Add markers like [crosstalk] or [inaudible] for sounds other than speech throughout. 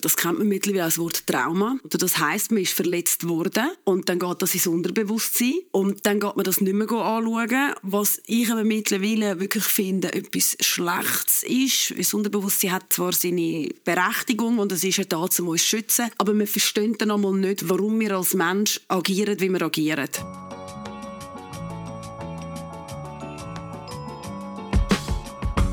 Das kennt man mittlerweile als Wort Trauma. Das heißt, man ist verletzt worden und dann geht das ins Unterbewusstsein und dann geht man das nicht mehr anschauen. Was ich aber mittlerweile wirklich finde, etwas Schlechtes ist. Das Unterbewusstsein hat zwar seine Berechtigung und es ist ja da, um uns zu schützen, aber man versteht dann einmal nicht, warum wir als Mensch agieren, wie wir agieren.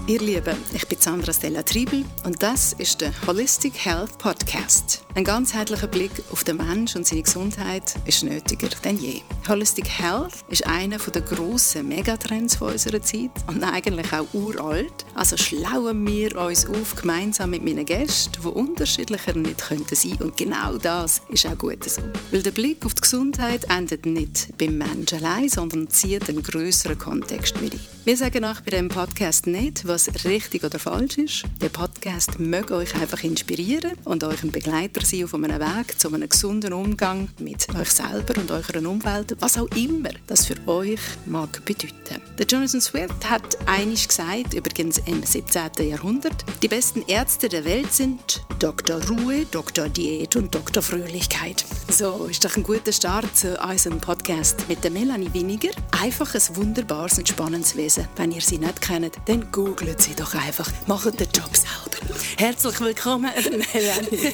Ihr Lieben, ich bin Sandra Stella Triebel und das ist der Holistic Health Podcast. Ein ganzheitlicher Blick auf den Mensch und seine Gesundheit ist nötiger denn je. Holistic Health ist einer der grossen Megatrends unserer Zeit und eigentlich auch uralt. Also schlauen wir uns auf gemeinsam mit meinen Gästen, die unterschiedlicher nicht könnten sein und genau das ist auch gut so. Weil der Blick auf die Gesundheit endet nicht beim Menschen allein, sondern zieht einen größeren Kontext mit ein. Wir sagen auch bei diesem Podcast nicht, was richtig oder falsch ist. Der Podcast möge euch einfach inspirieren und euch ein Begleiter sein auf einem Weg zu einem gesunden Umgang mit euch selber und eurer Umwelt, was auch immer das für euch mag bedeuten. Der Jonathan Swift hat einiges gesagt, übrigens im 17. Jahrhundert. Die besten Ärzte der Welt sind Dr. Ruhe, Dr. Diät und Dr. Fröhlichkeit. So, ist doch ein guter Start zu unserem Podcast mit der Melanie Winiger. Einfach ein wunderbares und spannendes Wesen. Wenn ihr sie nicht kennt, dann googelt sie doch einfach. Macht den Job selber. Herzlich willkommen, Melanie. [laughs]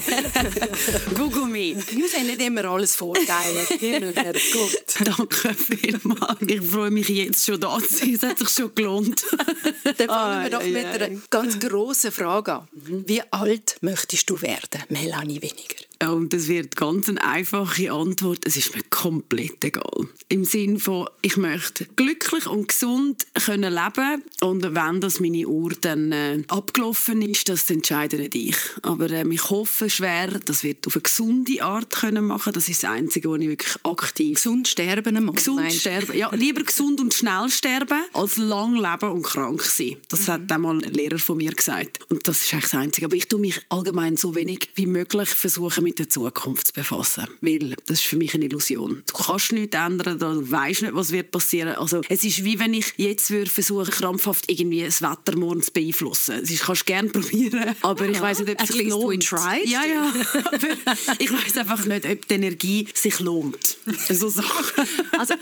Google me. Wir müssen nicht immer alles vorteilen. [laughs] Gut. Danke vielmals. Ich freue mich jetzt schon da zu sein. Es hat sich schon gelohnt. [laughs] Dann fangen wir doch mit einer ganz grossen Frage an. Wie alt möchtest du werden, Melanie Weniger? Und das wird ganz eine einfache Antwort. Es ist mir komplett egal. Im Sinne von, ich möchte glücklich und gesund können leben und wenn das meine Uhr dann äh, abgelaufen ist, das entscheide nicht ich. Aber äh, ich hoffe schwer, das wird auf eine gesunde Art können machen. Das ist das Einzige, wo ich wirklich aktiv gesund sterben einmal, gesund sterben. Ja, lieber gesund und schnell sterben als lang leben und krank sein. Das mhm. hat einmal ein Lehrer von mir gesagt. Und das ist eigentlich das Einzige. Aber ich tue mich allgemein so wenig wie möglich versuchen mit der Zukunft zu befassen. Weil das ist für mich eine Illusion. Du kannst nichts ändern, du weißt nicht, was wird passieren. Also es ist wie wenn ich jetzt würde versuchen, krampfhaft irgendwie das Wetter morgen zu beeinflussen. Das kannst du gerne [laughs] probieren, aber ich weiß nicht, ob es sich lohnt. Ja, ja. aber ich weiß einfach nicht, ob die Energie sich lohnt. So Sachen. Also,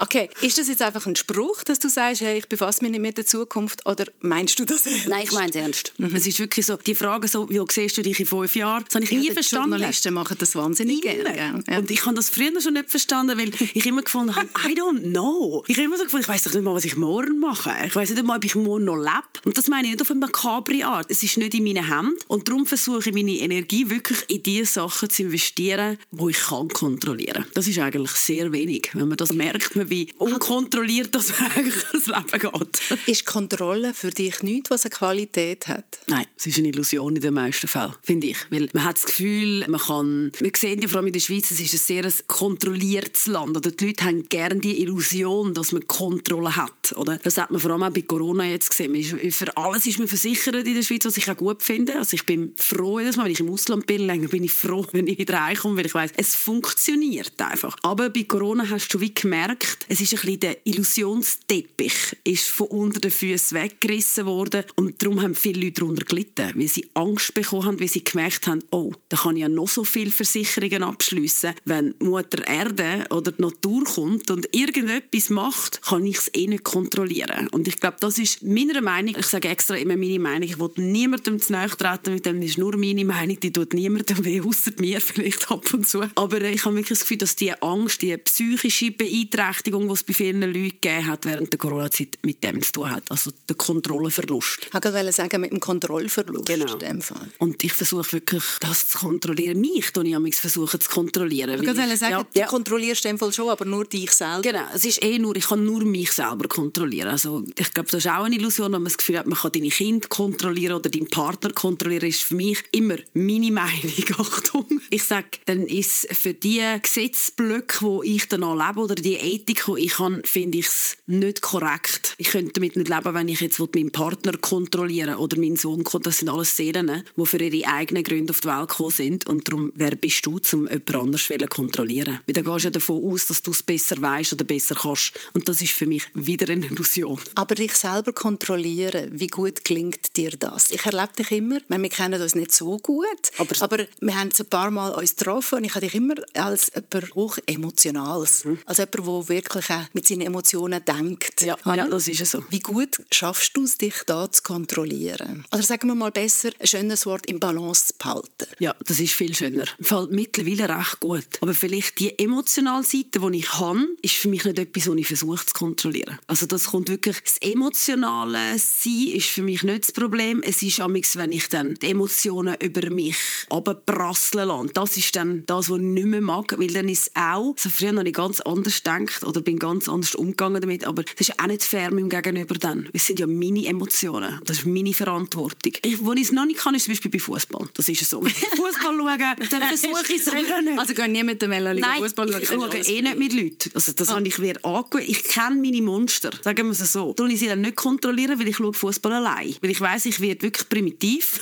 okay, ist das jetzt einfach ein Spruch, dass du sagst, hey, ich befasse mich nicht mit der Zukunft, oder meinst du das ernst? Nein, ich meine es ernst. Mhm. Es ist wirklich so, die Frage so, wie siehst du dich in fünf Jahren? Das habe ich ja, nie verstanden. Journalisten machen das wahnsinnig gerne. Ja. Und ich habe das früher schon nicht verstanden, weil ich immer gefunden habe, I don't know. Ich habe immer so gefunden, ich weiß doch nicht mal, was ich morgen mache. Ich weiß nicht mal, ob ich morgen noch lebe. Und das meine ich nicht auf eine makabre Art. Es ist nicht in meinen Händen. Und darum versuche ich meine Energie wirklich in die Sachen zu investieren, wo ich kann kontrollieren. Das ist eigentlich sehr wenig. Wenn man das merkt, man, wie unkontrolliert das eigentlich das Leben geht. Ist Kontrolle für dich nichts, was eine Qualität hat? Nein, es ist eine Illusion in den meisten Fällen, finde ich. Weil man hat das Gefühl, man kann, wir sehen ja vor allem in der Schweiz, es ist ein sehr kontrolliertes Land. Oder die Leute haben gerne die Illusion, dass man Kontrolle hat. Oder? Das hat man vor allem auch bei Corona jetzt gesehen. Für alles ist man versichert in der Schweiz, was ich auch gut finde. Also ich bin froh, jedes Mal, wenn ich im Ausland bin, länger bin ich froh, [laughs] wenn ich wieder reinkomme, weil ich weiss, es funktioniert einfach. Aber bei Corona hast du wie gemerkt, es ist ein bisschen der Illusionsteppich ist von unter den Füßen weggerissen worden und darum haben viele Leute darunter gelitten, weil sie Angst bekommen haben, weil sie gemerkt haben, oh, da kann ich ja noch so viele Versicherungen abschließen. Wenn Mutter Erde oder die Natur kommt und irgendetwas macht, kann ich es eh nicht kontrollieren. Und ich glaube, das ist meiner Meinung, ich sage extra immer meine Meinung, ich will niemandem zu nahe treten, mit dem ist nur meine Meinung, die tut niemandem weh, außer mir vielleicht ab und zu. Aber ich habe wirklich das Gefühl, dass die Angst, die psychische Beeinträchtigung, die es bei vielen Leuten gegeben hat während der Corona-Zeit, mit dem zu tun hat. Also der Kontrollenverlust. Ich wollte sagen, mit dem Kontrollverlust genau. in dem Fall. Und ich versuche wirklich, das zu kontrollieren. Mich tue ich versuchen zu kontrollieren. Ich wollte sagen, ja, du ja. kontrollierst in dem Fall schon, aber nur dich selber. Genau, es ist eh nur, ich kann nur mich selber kontrollieren. Also ich glaube, das ist auch eine Illusion, wenn man das Gefühl hat, man kann deine Kinder kontrollieren oder deinen Partner kontrollieren, ist für mich immer meine Meinung. [laughs] Achtung. Ich sage, dann ist für die Gesetzblöcke, wo ich dann lebe oder die Ethik, die ich habe, finde ich es nicht korrekt. Ich könnte damit nicht leben, wenn ich jetzt meinen Partner kontrollieren oder meinen Sohn kontrollieren. Das sind alles Seelen, die für ihre eigenen Gründe auf die Welt gekommen sind. Und darum, wer bist du, um jemand anders zu kontrollieren? Weil dann gehst du ja davon aus, dass du es besser weißt oder besser kannst. Und das ist für mich wieder eine Illusion. Aber dich selber kontrollieren, wie gut klingt dir das? Ich erlebe dich immer, wir kennen uns nicht so gut, aber, aber wir haben uns ein paar Mal uns getroffen und ich habe dich immer als jemand hoch Emotionales, mhm. als jemand, der wirklich auch mit seinen Emotionen denkt. Ja, ja, das ist so. Wie gut schaffst du es, dich da zu kontrollieren? Oder sagen wir mal besser, ein schönes Wort im Balance zu behalten. Ja, das ist viel schöner. Fällt mittlerweile recht gut. Aber vielleicht die emotionale Seite, die ich habe, ist für mich nicht etwas, was ich versuche zu kontrollieren. Also das kommt wirklich, das emotionale Sein ist für mich nicht das Problem. Es ist amigs, wenn ich dann die Emotionen über mich abprasseln lasse. Das ist dann das, was ich nicht mehr mag, weil dann ist auch, also früher habe ich ganz anders gedacht oder bin ganz anders umgegangen damit, aber das ist auch nicht fair meinem Gegenüber dann. Es sind ja meine Emotionen. Das ist meine Verantwortung. Ich, wo ich es noch nicht kann, ist zum Beispiel bei Fußball. Das ist so. [laughs] Fußball schauen, [laughs] dann versuche ich es wieder nicht. Also geh nie mit der Melanie Fußball schauen? ich schaue eh nicht mit Leuten. Also das ah. habe ich wieder angewöhnt. Ich kenne meine Monster, sagen wir es so. Tue ich sie dann nicht kontrollieren, weil ich schaue Fußball allein. Weil ich weiß, ich werde wirklich primitiv.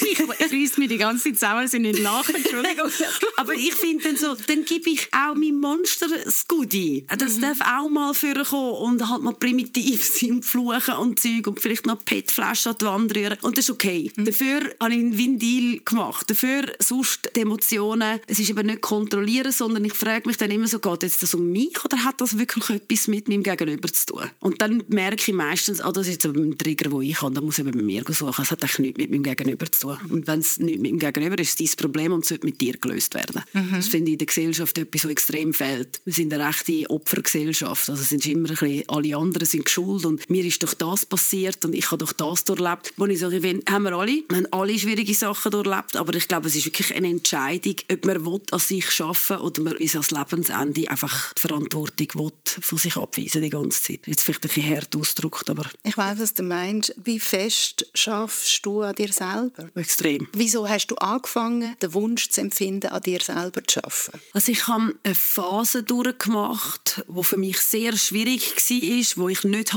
[laughs] ich reiss mir die ganze Zeit zusammen, sind nicht lachen, Entschuldigung. [laughs] Aber ich finde dann so, dann gebe ich auch meinem Monster das Goodie. Das mhm. darf auch mal vorkommen und halt mal primitiv sein, fluchen und Zeug und vielleicht noch PET-Flaschen an die Wand rühren. Und das ist okay. Mhm. Dafür habe ich einen Winddeal gemacht. Dafür sonst die Emotionen, es ist eben nicht kontrollieren, sondern ich frage mich dann immer so, geht jetzt das um mich oder hat das wirklich etwas mit meinem Gegenüber zu tun? Und dann merke ich meistens, ah, das ist jetzt ein Trigger, den ich habe, da muss ich bei mir suchen. Es hat eigentlich nichts mit meinem Gegenüber zu tun. Und wenn es nicht mit dem Gegenüber ist, ist es dein Problem und sollte mit dir gelöst werden. Mhm. Das finde ich in der Gesellschaft etwas, was extrem fehlt. Wir sind eine rechte Opfergesellschaft. Also es sind immer ein bisschen, alle anderen sind schuld und mir ist doch das passiert und ich habe doch das durchlebt. Wo ich so finde, haben wir alle, wir haben alle schwierige Sachen durchlebt, aber ich glaube, es ist wirklich eine Entscheidung, ob man will, an sich arbeiten oder man bis ans Lebensende einfach die Verantwortung will, von sich abweisen die ganze Zeit. Jetzt vielleicht ein bisschen hart ausgedrückt, aber... Ich weiß, was du meinst. Wie fest schaffst du an dir selber? Extrem. Wieso hast du angefangen, den Wunsch zu empfinden, an dir selber zu arbeiten? Also ich habe eine Phase durchgemacht, die für mich sehr schwierig war, wo ich nicht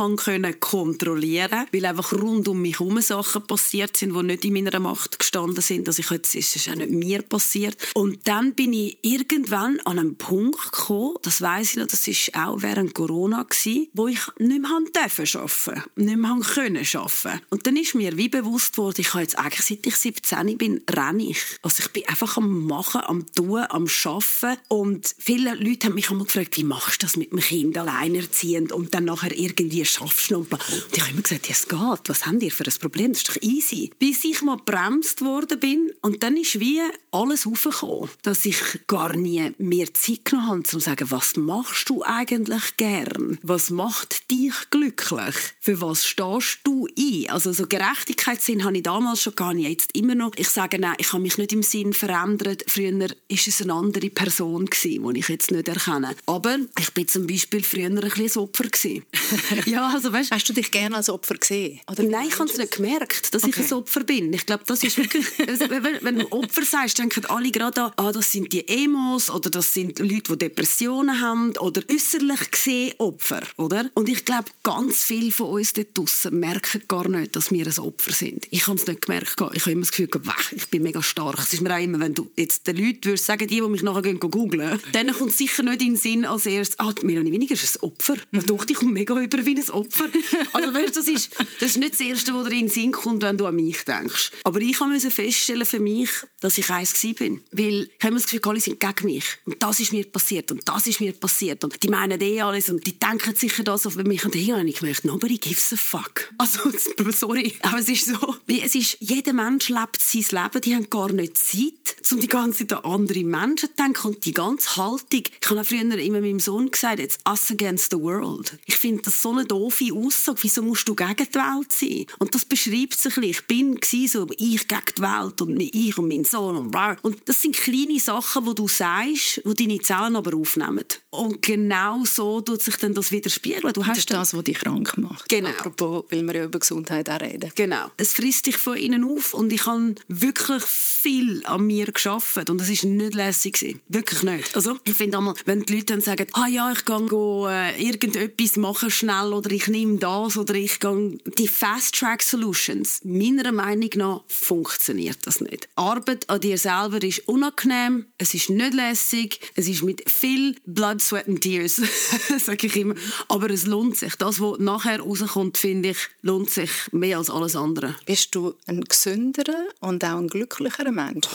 kontrollieren konnte, weil einfach rund um mich herum Sachen passiert sind, die nicht in meiner Macht gestanden sind. Also ich jetzt ist es auch nicht mir passiert. Und dann bin ich irgendwann an einen Punkt gekommen, das weiß ich noch, das war auch während Corona gewesen, wo ich nicht mehr arbeiten durfte, nicht mehr können arbeiten. Und dann ist mir wie bewusst worden, ich habe jetzt eigentlich seit ich 17 bin, renne ich. Also ich bin einfach am Machen, am Tun, am Schaffen. Und viele Leute haben mich immer gefragt, wie machst du das mit dem Kind alleinerziehend und dann nachher irgendwie schaffst du Und ich habe immer gesagt, ja, es geht. Was habt ihr für ein Problem? Das ist doch easy. Bis ich mal bremst worden bin und dann ist wie alles aufgekommen, dass ich gar nie mehr Zeit genommen habe, um zu sagen, was machst du eigentlich gern? Was macht dich glücklich? Für was stehst du ein? Also so Gerechtigkeitssinn habe ich damals schon gar nicht, jetzt immer noch. Ich sage, nein, ich habe mich nicht im Sinn verändert. Früher war es eine andere Person die ich jetzt nicht erkenne. Aber ich bin zum Beispiel früher ein bisschen Opfer [laughs] ja, also weißt, hast du dich gerne als Opfer gesehen? Oder nein, ich habe es nicht gemerkt, dass okay. ich ein Opfer bin. Ich glaube, das ist wirklich, [laughs] wenn, wenn Opfer sagst, denken alle gerade an, ah, das sind die Emos oder das sind Leute, die Depressionen haben oder äußerlich gesehen Opfer, oder? Und ich glaube, ganz viele von uns dort draussen merken gar nicht, dass wir ein Opfer sind. Ich habe es nicht gemerkt. Ich habe immer das Gefühl, ich bin mega stark. Es ist mir auch immer, wenn du jetzt den Leuten würdest sagen, die, die mich nachher googeln, dann kommt sicher nicht in den Sinn als erstes, ah, Melanie Winiger ist ein Opfer. Mhm. Doch, ich komme mega über wie ein Opfer. Also weißt, das, ist, das ist nicht das Erste, was dir in den Sinn kommt, wenn du an mich denkst. Aber ich musste feststellen für mich, dass ich eins bin. Weil ich habe das Gefühl, alle sind gegen mich. Und das ist mir passiert und das ist mir passiert. Und die meinen eh alles und die denken sicher das auf mich. Und hier habe ich gemerkt, nobody gives a fuck. Also, [laughs] sorry, aber es ist so, es ist, jeder Mensch lebt sein Leben, die haben gar nicht Zeit, um die ganze Zeit an andere Menschen zu denken. Und die ganze Haltung, ich habe früher immer meinem Sohn gesagt, it's us against the world. Ich finde das so eine doofe Aussage. Wieso musst du gegen die Welt sein? Und das beschreibt sich ein Ich bin so, ich gegen die Welt und ich und mein Sohn und Und das sind kleine Sachen, die du sagst, die deine Zellen aber aufnehmen. Und genau so tut sich dann das widerspiegeln. Du hast das ist das, was dich krank macht. Genau. Apropos, weil wir ja über Gesundheit auch reden. Genau. Es frisst dich von innen auf und ich habe wirklich viel an mir geschafft und es ist nicht lässig Wirklich nicht. Also, ich finde einmal, wenn die Leute dann sagen, ah ja, ich gehe go, äh, irgendetwas machen schnell oder ich nehme das oder ich gehe die Fast-Track-Solutions. Meiner Meinung nach funktioniert das nicht. Arbeit an dir selber ist unangenehm, es ist nicht lässig, es ist mit viel Blood, Sweat and Tears, [laughs] sage ich immer, aber es lohnt sich. Das, was nachher rauskommt, finde ich, lohnt sich mehr als alles andere. Bist du ein gesünderer und auch ein glücklicherer Mensch?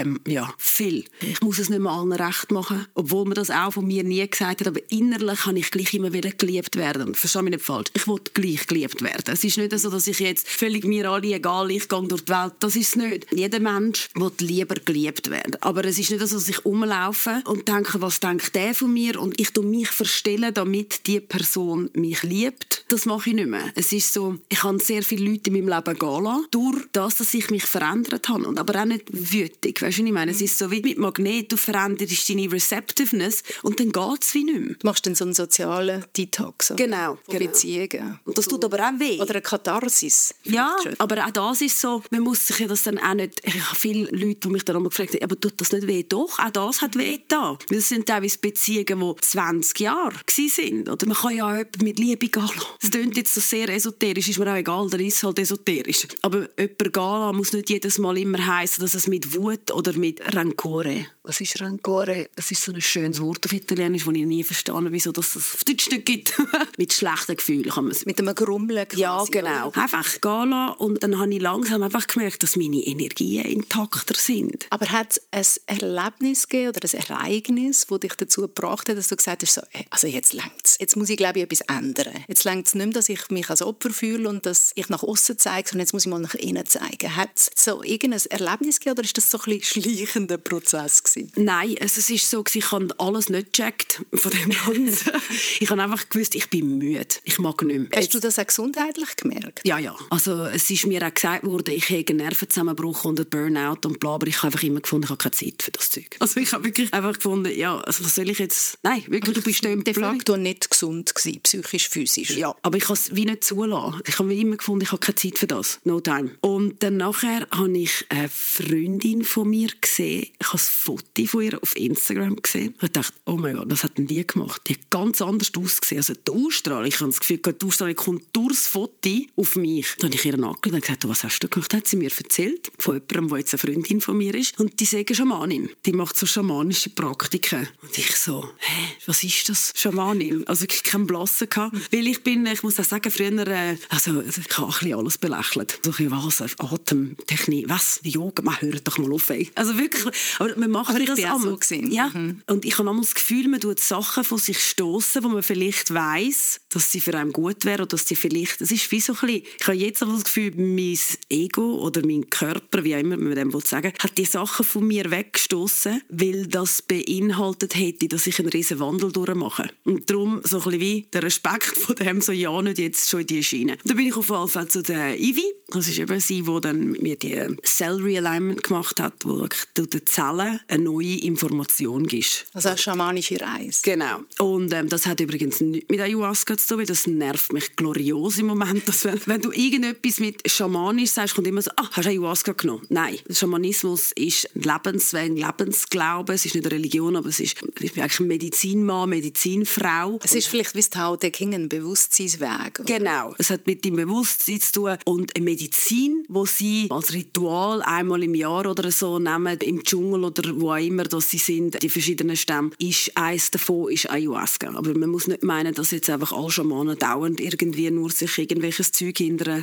Ähm, ja, viel. Ich muss es nicht mehr allen recht machen, obwohl man das auch von mir nie gesagt hat, aber innerlich kann ich gleich immer wieder geliebt werden. Versteh mich nicht falsch. Ich will gleich geliebt werden. Es ist nicht so, dass ich jetzt völlig mir alle egal, ich gehe durch die Welt. Das ist es nicht. Jeder Mensch will lieber geliebt werden. Aber es ist nicht so, dass ich rumlaufe und denke, was denkt der von mir und ich tue mich verstellen, damit die Person mich liebt. Das mache ich nicht mehr. Es ist so, ich habe sehr viele Leute in meinem Leben gehen lassen, durch das, dass ich mich verändert habe. Und aber auch nicht wütig. Weißt du, ich meine? Es ist so wie mit Magnet, du veränderst deine Receptiveness und dann geht es wie nicht mehr. Du machst dann so einen sozialen Detox genau, von genau. Beziehungen. Und das tut aber auch weh. Oder eine Katharsis. Ja, aber auch das ist so, man muss sich ja das dann auch nicht, ich habe viele Leute, die mich dann auch gefragt haben, aber tut das nicht weh? Doch, auch das hat weh da. Das sind teilweise Beziehungen, die 20 Jahre sind. Oder man kann ja auch jemanden mit Liebe gehen lassen. Das klingt jetzt so sehr esoterisch, ist mir auch egal, dann ist halt esoterisch. Aber jemanden gehen muss nicht jedes Mal immer heißen, dass es mit Wut oder mit Rancore. Was ist Rancore? Das ist so ein schönes Wort auf Italienisch, das ich nie verstanden wieso das es auf Deutsch nicht gibt. [laughs] mit schlechten Gefühlen kann man es. Mit einem Grummeln. Ja, genau. Einfach gehen lassen und dann habe ich langsam einfach gemerkt, dass meine Energien intakter sind. Aber hat es ein Erlebnis gegeben oder ein Ereignis, das dich dazu gebracht hat, dass du gesagt hast, so, also jetzt längt's. Jetzt muss ich, glaube ich, etwas ändern. Jetzt längt es nicht mehr, dass ich mich als Opfer fühle und dass ich nach außen zeige, sondern jetzt muss ich mal nach innen zeigen. Hat es so irgendein Erlebnis gegeben oder ist das so ein bisschen schleichender Prozess gewesen? Nein, also es ist so, ich habe alles nicht gecheckt von dem Ganzen. [laughs] ich habe einfach gewusst, ich bin müde. Ich mag nicht mehr. Hast du das auch gesundheitlich gemerkt? Ja, ja. Also es ist mir auch gesagt worden, ich habe einen Nervenzusammenbruch und einen Burnout und bla, aber ich habe einfach immer gefunden, ich habe keine Zeit für das Zeug. Also ich habe wirklich einfach gefunden, ja, also was soll ich jetzt... Nein, wirklich, du bist de facto nicht gesund gewesen, psychisch, physisch. Ja, aber ich habe es wie nicht zulassen. Ich habe immer gefunden, ich habe keine Zeit für das. No time. Und dann nachher habe ich eine Freundin von mir gesehen. Ich habe ein Foto von ihr auf Instagram gesehen. Und dachte, oh mein Gott, was hat denn die gemacht? Die hat ganz anders ausgesehen. Also die Ausstrahlung, ich habe das Gefühl, die Ausstrahlung kommt durchs Foto auf mich. Dann habe ich ihr angeschaut und gesagt, was hast du gemacht? Hat sie mir erzählt, von jemandem, der jetzt eine Freundin von mir ist. Und die sagen Schamanin. Die macht so schamanische Praktiken. Und ich so, hä, was ist das? Schamanin? Also ich keinen Blassen gehabt. Weil ich bin, ich muss auch sagen, früher, äh, also ich habe ein bisschen alles belächelt. So ein was, Atemtechnik, was, Yoga, man hört doch mal auf. Ey. Also wirklich, aber man macht aber das so Ja, mhm. und ich habe manchmal das Gefühl, man tut Sachen von sich stoßen, wo man vielleicht weiß, dass sie für einen gut wären oder dass sie vielleicht, es ist wie so ein bisschen, ich habe jetzt das Gefühl, mein Ego oder mein Körper, wie auch immer man dem sagen hat die Sachen von mir weggestoßen, weil das beinhaltet hätte, dass ich einen riesen Wandel durchmache. Und darum so ein bisschen wie der Respekt [laughs] von dem, so ja, nicht jetzt schon in die Schiene. Da bin ich auf jeden Fall zu der Ivy. Das ist eben sie, die dann mit mir die Cell Realignment gemacht hat, wo du den Zellen eine neue Information gibst. Also eine schamanische Reise. Genau. Und ähm, das hat übrigens nichts mit Ayahuasca zu tun, weil das nervt mich glorios im Moment. Dass wenn, wenn du irgendetwas mit Schamanisch sagst, kommt immer so, ah, hast du Ayahuasca genommen? Nein. Schamanismus ist ein Lebensweg, ein Lebensglaube. Es ist nicht eine Religion, aber es ist, ich bin eigentlich ein Medizinmann, Medizinfrau. Es ist vielleicht wie das Tao Te King ein Bewusstseinsweg. Oder? Genau. Es hat mit dem Bewusstsein zu tun und eine Medizin, wo sie als Ritual einmal im Jahr oder so nehmen, im Dschungel oder wo auch immer dass sie sind, die verschiedenen Stämme, ist eins davon ist Ayahuasca. Aber man muss nicht meinen, dass jetzt einfach alle Schamanen dauernd irgendwie nur sich irgendwelches Zeug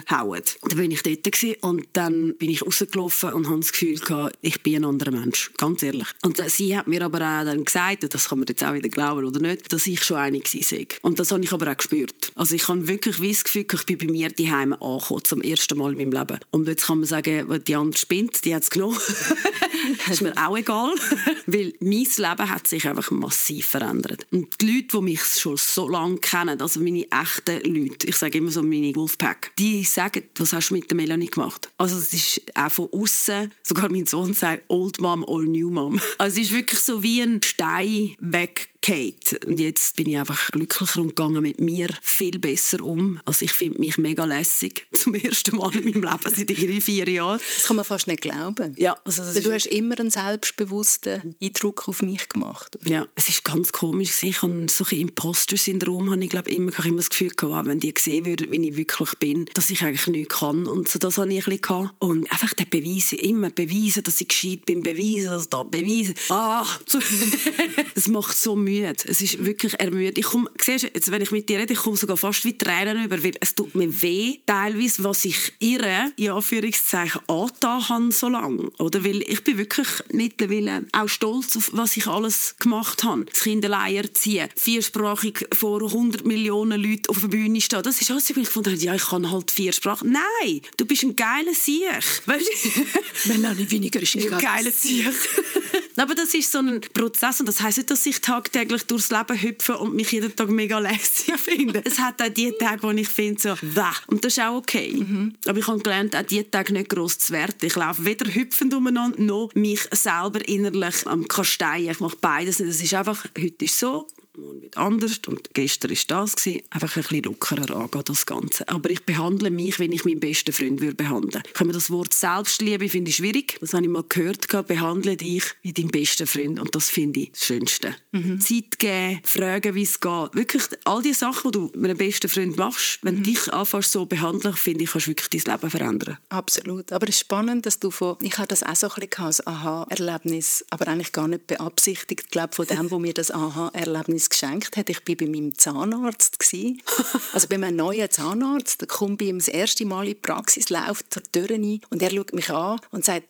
hauen. Da bin ich dort gewesen, und dann bin ich rausgelaufen und habe das Gefühl gehabt, ich bin ein anderer Mensch, ganz ehrlich. Und sie hat mir aber auch dann gesagt, das kann man jetzt auch wieder glauben oder nicht, dass ich schon einig sei. Und das habe ich aber auch gespürt. Also ich habe wirklich wie das Gefühl, ich bin bei mir daheim angekommen, zum ersten Mal in meinem Leben. Und jetzt kann man sagen, die andere spinnt, die hat es genommen. [laughs] das [laughs] ist mir auch egal, [laughs] weil mein Leben hat sich einfach massiv verändert. Und die Leute, die mich schon so lange kennen, also meine echten Leute, ich sage immer so meine Wolfpack, die sagen, was hast du mit der Melanie gemacht? Also es ist auch von außen, sogar mein Sohn sagt, Old Mom, Old New Mom. [laughs] Also es ist wirklich so wie ein Stein weg Kate. Und jetzt bin ich einfach glücklicher und gegangen mit mir viel besser um. Also ich finde mich mega lässig. [laughs] Zum ersten Mal in meinem Leben seit irgendwie vier Jahren. Das kann man fast nicht glauben. Ja. Also du hast immer einen selbstbewussten Eindruck auf mich gemacht. Ja, es ist ganz komisch. Ich habe so ein Imposter-Syndrom, habe ich glaube immer, ich immer das Gefühl gehabt, wenn die sehen würden, wie ich wirklich bin, dass ich eigentlich nichts kann. Und so das habe ich ein bisschen gehabt. Und einfach der Beweise, immer beweisen, dass ich gescheit bin, beweisen, dass da, beweisen. Ah, [laughs] es macht so müde. Es ist wirklich ermüdend. Ich komme, siehst jetzt, wenn ich mit dir rede, ich komme sogar fast wie Tränen über, weil es tut mir weh, teilweise, was ich ihr, in Anführungszeichen, angetan habe so lange. Oder? Weil ich bin wirklich mittlerweile auch stolz auf, was ich alles gemacht habe. Das Kind allein erziehen, viersprachig vor 100 Millionen Leuten auf der Bühne stehen. Das ist alles, ich fand, ja, ich kann halt vier Sprachen. Nein, du bist ein geiler Sieg. Weißt du? [laughs] Melanie weniger ist ein geiler Sieg. [laughs] Aber das ist so ein Prozess und das heisst nicht, dass ich tagtäglich durchs Leben hüpfe und mich jeden Tag mega lässig [laughs] finde. Es hat auch die Tage, wo ich finde, so, Wäh. und das ist auch okay. Mhm. Aber ich habe gelernt, auch diese Tage nicht gross zu werten. Ich laufe weder hüpfend umeinander, noch mich selber innerlich am Kasteien. Ich mache beides nicht. Es ist einfach, heute ist so, morgen wird anders und gestern war das gewesen. Einfach ein bisschen lockerer angehen, das Ganze. Aber ich behandle mich, wie ich meinen besten Freund würde behandeln. Können wir das Wort Selbstliebe finde ich schwierig. Das habe ich mal gehört, behandle dich wie dein bester Freund und das finde ich das Schönste. Mhm. Zeit geben, fragen, wie es geht. Wirklich all die Sachen, die du mit einem besten Freund machst, wenn mhm. du dich anfängst so behandeln, finde ich, kannst du wirklich dein Leben verändern. Absolut. Aber es ist spannend, dass du von, ich habe das auch so ein bisschen als Aha-Erlebnis, aber eigentlich gar nicht beabsichtigt, ich glaube, von dem, wo mir das Aha-Erlebnis etwas geschenkt hat. Ich war bei meinem Zahnarzt. [laughs] also bei meinem neuen Zahnarzt. Da kommt bei ihm das erste Mal in die Praxis, läuft zur Tür rein und er schaut mich an und sagt,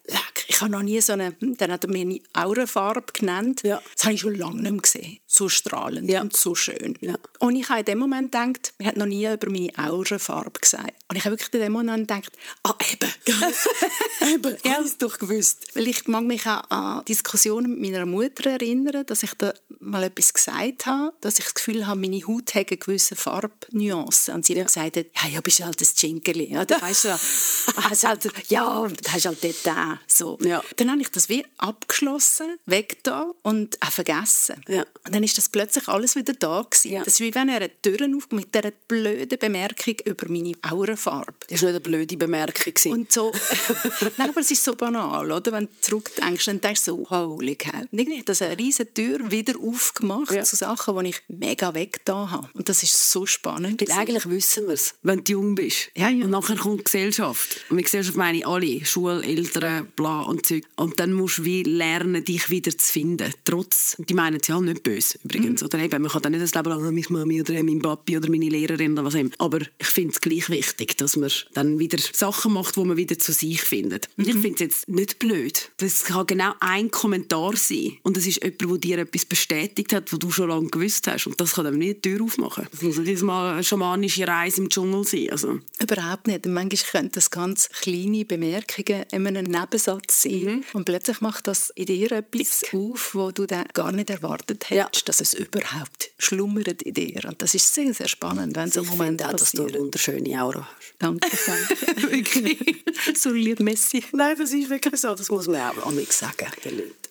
ich habe noch nie so eine, hm, dann hat er mir eine Aurenfarbe genannt. Ja. Das habe ich schon lange nicht mehr gesehen. So strahlend ja. und so schön. Ja. Und ich habe in dem Moment gedacht, er hat noch nie über meine Aurenfarbe gesagt. Und ich habe wirklich in dem Moment gedacht, ah eben, [laughs] eben, ich habe es doch gewusst. Weil ich mag mich auch an Diskussionen mit meiner Mutter erinnern, dass ich da mal etwas gesagt gesagt habe, dass ich das Gefühl habe, meine Haut hat eine gewisse Farbnuance. Und sie hat gesagt, ja, ja, bist halt ein Chinkerli. Ja, da weißt du, [laughs] hast halt, ja, hast halt dort den. So. Ja. Dann habe ich das wie abgeschlossen, weg da und auch vergessen. Ja. Und dann ist das plötzlich alles wieder da gewesen. Ja. Das ist wie wenn er eine Tür aufgeht mit dieser blöden Bemerkung über meine Aurenfarbe. Das war nicht eine blöde Bemerkung. Und so, [laughs] nein, aber es ist so banal, oder? Wenn du zurückdenkst, dann denkst du so, holy cow. Und irgendwie hat das eine riesige Tür wieder aufgemacht ja. zu Sachen, die ich mega weggetan habe. Und das ist so spannend. Weil eigentlich wissen wir es, wenn du jung bist. Ja, ja. Und nachher kommt die Gesellschaft. Und mit Gesellschaft meine ich alle. Schule, Eltern, bla und Zeug. Und dann musst du wie lernen, dich wieder zu finden. Trotz, die meinen es ja nicht böse übrigens. Mhm. Oder eben, man kann dann nicht das Leben lang meine Mami oder mein Papi oder meine Lehrerin oder was immer. Aber ich finde es gleich wichtig, dass man dann wieder Sachen macht, wo man wieder zu sich findet. Und mhm. ich finde es jetzt nicht blöd. Das kann genau ein Kommentar sein. Und es ist jemand, der dir etwas bestätigt hat, wo du schon lange gewusst hast. Und das kann dann nicht die Tür aufmachen. Das muss nicht mal eine schamanische Reise im Dschungel sein. Also. Überhaupt nicht. Und manchmal können das ganz kleine Bemerkungen in einem Nebensatz sein. Mhm. Und plötzlich macht das in dir etwas auf, wo du dann gar nicht erwartet hättest, ja. dass es überhaupt schlummert in dir. Und das ist sehr, sehr spannend, wenn so Momente auch, dass du eine wunderschöne Aura hast. Danke, [laughs] danke. wirklich. so lieb Messi. Nein, das ist wirklich so. Das muss man auch nicht sagen.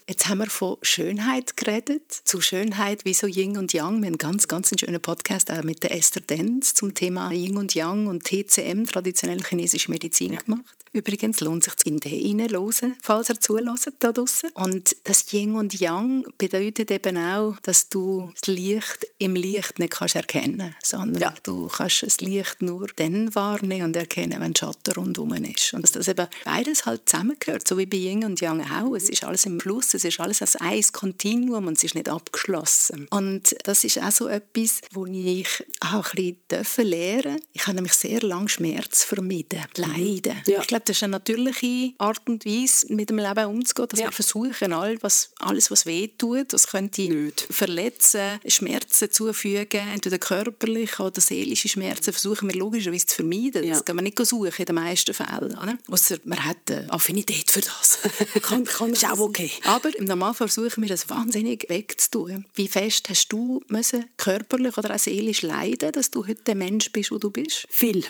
Jetzt haben wir von Schönheit geredet. Zu Schönheit wie so Yin und Yang. Wir haben einen ganz, ganz schönen Podcast auch mit der Esther Denz zum Thema Yin und Yang und TCM, traditionelle chinesische Medizin, ja. gemacht. Übrigens lohnt sich in den hineinhören, falls ihr zuhört da draussen. Und das Yin und Yang bedeutet eben auch, dass du das Licht im Licht nicht kannst erkennen kannst, sondern ja. du kannst das Licht nur dann wahrnehmen und erkennen, wenn Schatten rundherum ist. Und dass das eben beides halt zusammengehört, so wie bei Yin und Yang auch. Es ist alles im Fluss, es ist alles als ein Kontinuum und es ist nicht abgeschlossen. Und das ist auch so etwas, wo ich auch ein bisschen lernen durfte. Ich habe nämlich sehr lange Schmerz vermieden, Leiden. Ja. Ich glaube, das ist eine natürliche Art und Weise, mit dem Leben umzugehen, dass ja. wir versuchen, all was, alles, was weh tut, was könnte Nicht. verletzen, Schmerzen zufügen, entweder körperliche oder seelische Schmerzen, versuchen wir logischerweise zu vermeiden. Ja. Das kann man nicht suchen in den meisten Fällen. Oder? Ausser man hat eine Affinität für das. [laughs] kann, kann ist auch okay. Aber im Normalfall versuchen wir das wahnsinnig wegzutun. Wie fest hast du müssen, körperlich oder auch seelisch leiden, dass du heute der Mensch bist, wo du bist? Viel.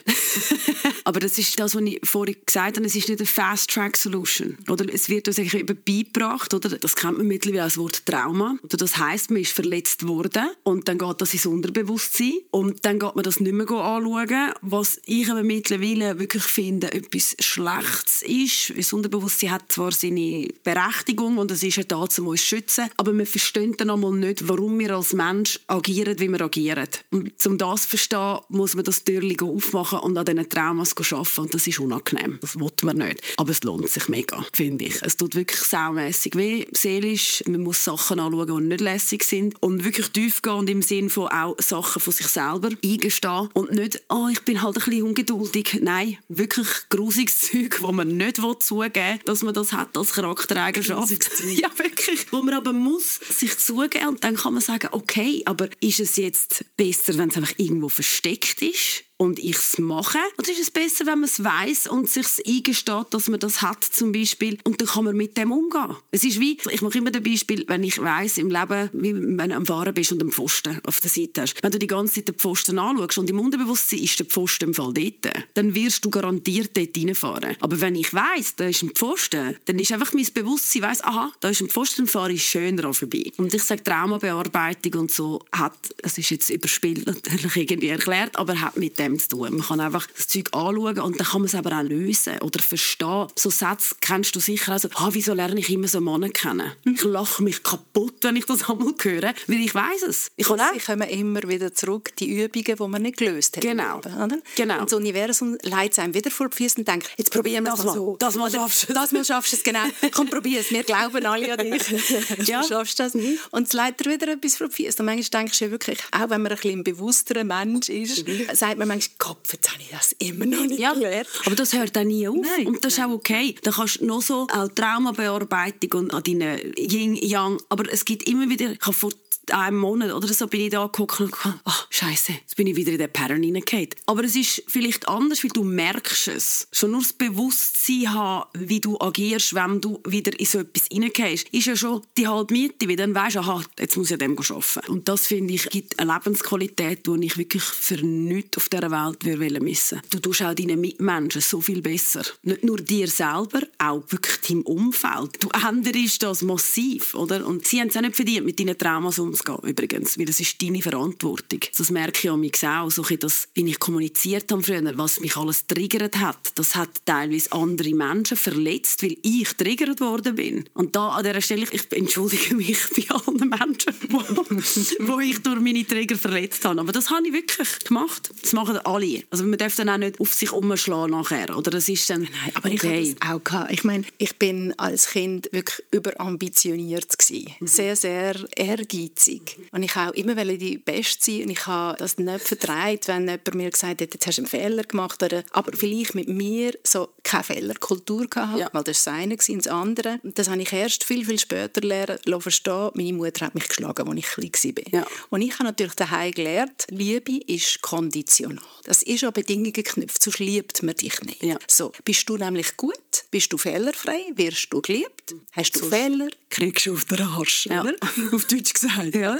[laughs] Aber das ist das, was ich vorhin gesagt gesagt habe, es ist nicht eine Fast-Track-Solution. Oder es wird uns eigentlich beigebracht, oder? das kennt man mittlerweile als Wort Trauma. Oder das heißt, man ist verletzt worden und dann geht das ins Unterbewusstsein und dann geht man das nicht mehr anschauen, was ich aber mittlerweile wirklich finde, etwas Schlechtes ist. Das Unterbewusstsein hat zwar seine Berechtigung und es ist ja da, um uns zu schützen, aber man versteht dann einmal nicht, warum wir als Mensch agieren, wie wir agieren. Und um das zu verstehen, muss man das Türchen aufmachen und an diesen Traumas arbeiten und das ist unangenehm. Das will man nicht. Aber es lohnt sich mega, finde ich. Es tut wirklich saumässig weh, seelisch. Man muss Sachen anschauen, die nicht lässig sind und wirklich tief gehen und im Sinne von auch Sachen von sich selber eingestehen und nicht, oh, ich bin halt ein bisschen ungeduldig. Nein, wirklich grusiges [laughs] Zeug, wo man nicht zugeben will, dass man das hat als Charaktereigenschaft. [laughs] ja, wirklich. Wo man aber muss sich zugeben und dann kann man sagen, okay, aber ist es jetzt besser, wenn es einfach irgendwo versteckt ist? Und ich es mache? Oder ist es besser, wenn man es weiß und sich eingesteht, dass man das hat zum Beispiel und dann kann man mit dem umgehen? Es ist wie, ich mache immer das Beispiel, wenn ich weiß im Leben, wie wenn du am Fahren bist und einen Pfosten auf der Seite hast. Wenn du die ganze Zeit den Pfosten anschaust und im Unterbewusstsein ist der Pfosten im Fall dort, dann wirst du garantiert dort reinfahren. Aber wenn ich weiß, da ist ein Pfosten, dann ist einfach mein Bewusstsein weiss, aha, da ist ein Pfosten, fahre ich schöner vorbei. Und ich sage, Traumabearbeitung und so hat, es ist jetzt überspielt natürlich irgendwie erklärt, aber hat mit dem dem zu tun. Man kann einfach das Zeug anschauen und dann kann man es aber auch lösen oder verstehen. So Sätze kennst du sicher also, ah, wieso lerne ich immer so Männer kennen? Ich lache mich kaputt, wenn ich das einmal höre, weil ich weiß es. Ich kann auch. Sie kommen immer wieder zurück, die Übungen, die man nicht gelöst hat. Genau. Genau. Und das Universum leitet einem wieder vor die Füße und denkt, jetzt probieren wir es mal so. Das mal schaffst du Das mal schaffst du es, genau. Komm, probier es. Wir glauben alle an dich. [laughs] ja. Du schaffst das. Mhm. Und es leitet wieder etwas vor die Füße. Und manchmal denkst du ja wirklich, auch wenn man ein bisschen ein bewussterer Mensch ist, mhm. sagt man manchmal, Kopf, jetzt habe ich das immer noch nicht ja, gelernt. Aber das hört dann nie auf. Nein, und das ist auch okay. Dann kannst du noch so auch Traumabearbeitung und an deinen Yin-Yang, aber es gibt immer wieder, ich habe vor einem Monat oder so bin ich da geguckt und gedacht, ach, scheiße, jetzt bin ich wieder in den Pattern hineingefallen. Aber es ist vielleicht anders, weil du merkst es. Schon nur das Bewusstsein haben, wie du agierst, wenn du wieder in so etwas hineingehst, ist ja schon die halbe Miete, weil dann weisst du, aha, jetzt muss ich an dem arbeiten. Und das, finde ich, gibt eine Lebensqualität, die ich wirklich für nichts auf dieser Welt würde missen Du tust auch deinen Mitmenschen so viel besser. Nicht nur dir selber, auch wirklich deinem Umfeld. Du änderst das massiv, oder? Und sie haben es auch nicht verdient, mit deinen Traumas umzugehen übrigens, weil das ist deine Verantwortung. Das merke ich an mich auch, so das, wie ich kommuniziert habe früher, was mich alles triggert hat. Das hat teilweise andere Menschen verletzt, weil ich triggert worden bin. Und da an dieser Stelle, ich entschuldige mich bei allen Menschen, [laughs] wo ich durch meine Trigger verletzt habe. Aber das habe ich wirklich gemacht. Das machen alle. Also man darf dann auch nicht auf sich umschlagen nachher. Oder das ist dann, Nein, aber okay. ich habe das auch gehabt. Ich meine, ich bin als Kind wirklich überambitioniert gewesen. Mhm. Sehr, sehr ehrgeizig. Und ich auch immer die Beste sein und ich habe das nicht vertreibt, wenn jemand mir gesagt hat, jetzt hast du einen Fehler gemacht. Oder, aber vielleicht mit mir so keine Fehlerkultur gehabt, ja. weil das eine war das andere. Das habe ich erst viel, viel später lernen verstehen. Meine Mutter hat mich geschlagen, als ich klein war. Ja. Und ich habe natürlich daheim gelernt, Liebe ist konditional. Das ist an Bedingungen geknüpft, sonst liebt man dich nicht. Ja. So, bist du nämlich gut, bist du fehlerfrei, wirst du geliebt, hast du so Fehler, kriegst du auf den Arsch, ja. oder? [laughs] auf Deutsch gesagt. Ja.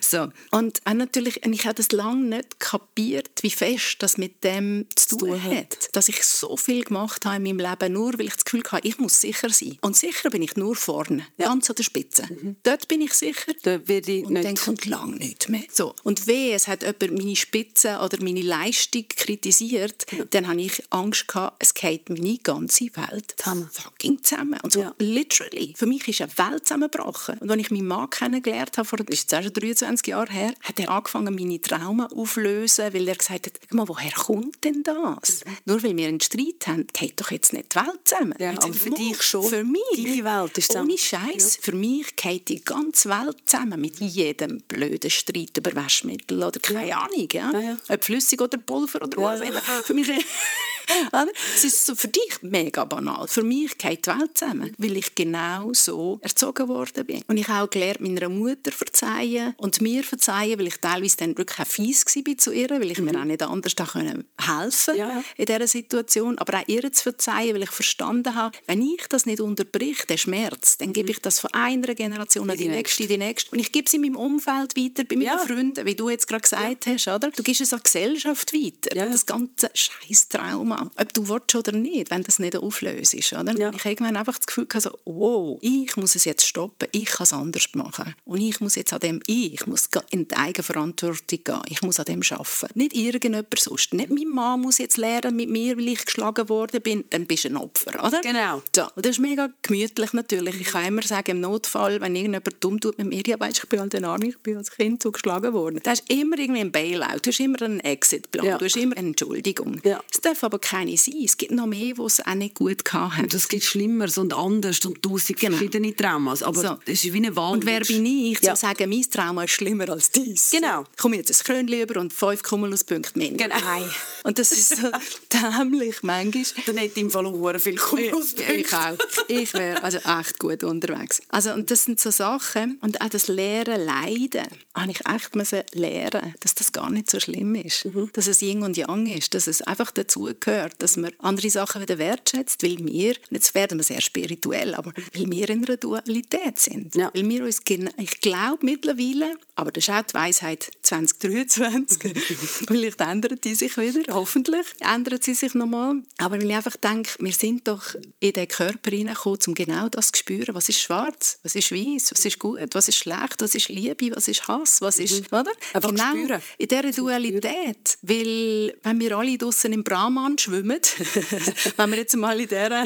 So. Und natürlich, ich habe das lange nicht kapiert, wie fest das mit dem zu tun hat. Dass ich so viel gemacht habe in meinem Leben, nur weil ich das Gefühl hatte, ich muss sicher sein. Und sicher bin ich nur vorne, ja. ganz an der Spitze. Mhm. Dort bin ich sicher. Da werde ich und nicht. dann kommt lange nicht mehr. So. Und weh, es hat jemand meine Spitze oder meine Leistung kritisiert, ja. dann habe ich Angst gehabt, es geht meine ganze Welt zusammen. fucking zusammen. Und so ja. Literally. Für mich ist eine Welt zusammengebrochen. Und als ich meinen Mann kennengelernt habe, vor, das ist jetzt schon 23 Jahre her, hat er angefangen, meine Trauma aufzulösen, weil er gesagt hat, mal, woher kommt denn das? Mhm. Nur weil wir einen Streit haben, geht doch jetzt nicht die Welt zusammen. Ja, aber für dich schon. Für mich. Deine Welt ist zusammen. Ohne Scheiß. Ja. Für mich geht die ganze Welt zusammen mit jedem blöden Streit über Waschmittel oder keine Ahnung. Ja? Ja, Ob flüssig oder Pulver oder was. Für mich [laughs] [laughs] es ist so für dich mega banal. Für mich geht die Welt zusammen, weil ich genau so erzogen worden bin. Und ich habe auch gelernt, meiner Mutter verzeihen und mir verzeihen, weil ich teilweise dann wirklich auch fies war zu ihr, weil ich mhm. mir auch nicht anders da können helfen ja. in dieser Situation. Aber auch ihr zu verzeihen, weil ich verstanden habe, wenn ich das nicht unterbricht, den Schmerz, dann gebe ich das von einer Generation an die, die nächste, die nächste. Und ich gebe es in meinem Umfeld weiter, bei meinen ja. Freunden, wie du jetzt gerade gesagt ja. hast. Oder? Du gibst es an die Gesellschaft weiter. Das ganze scheiß Trauma gehabt, ob du willst oder nicht, wenn das nicht auflöst. Oder? Ja. Ich irgendwann einfach das Gefühl hatte, so, wow, ich muss es jetzt stoppen, ich kann es anders machen. Und ich muss jetzt an dem, ich muss in die Eigenverantwortung gehen, ich muss an dem arbeiten. Nicht irgendjemand sonst. Nicht mein Mann muss jetzt lernen mit mir, weil ich geschlagen worden bin, dann bist du ein Opfer, oder? Genau. So, das ist mega gemütlich natürlich. Ich kann immer sagen, im Notfall, wenn irgendjemand dumm tut mit mir, ja, weißt, ich bin halt Arme, ich bin als Kind so geschlagen worden. Da ist immer irgendwie ein Bailout, du hast immer einen Exitplan, ja. du hast immer eine Entschuldigung. Ja. Es darf aber keine sein. Es gibt noch mehr, die es auch nicht gut hatten. Und es gibt Schlimmeres und anders und tausend genau. verschiedene Traumas. Aber so. das ist wie eine Wahl. Und wer bin ich, ja. zu sagen, mein Trauma ist schlimmer als dies? Genau. Ich komme jetzt ein Krönchen über und fünf Kumuluspunkte mehr. Genau. Nein. Und das ist so [laughs] dämlich manchmal. Dann hätte im Fall auch viel Kumuluspunkte. Ich auch. Ich wäre also echt gut unterwegs. Also, und das sind so Sachen. Und auch das Lehren, Leiden, habe ich echt lernen, dass das gar nicht so schlimm ist. Mhm. Dass es Yin und Yang ist. Dass es einfach dazugehört, dass man andere Sachen wieder wertschätzt, weil wir, jetzt werden wir sehr spirituell, aber weil wir in einer Dualität sind. Ja. Weil wir uns, ich glaube mittlerweile, aber das ist auch die Weisheit 2023, [laughs] vielleicht ändert die sich wieder, hoffentlich ändert sie sich nochmal. Aber weil ich einfach denke, wir sind doch in den Körper hineingekommen, um genau das zu spüren, was ist schwarz, was ist weiß, was ist gut, was ist schlecht, was ist Liebe, was ist Hass, was ist, mhm. oder? Einfach genau spüren. in dieser Dualität. Weil, wenn wir alle draußen im Brahman schwimmen, [laughs] wenn wir jetzt mal in dieser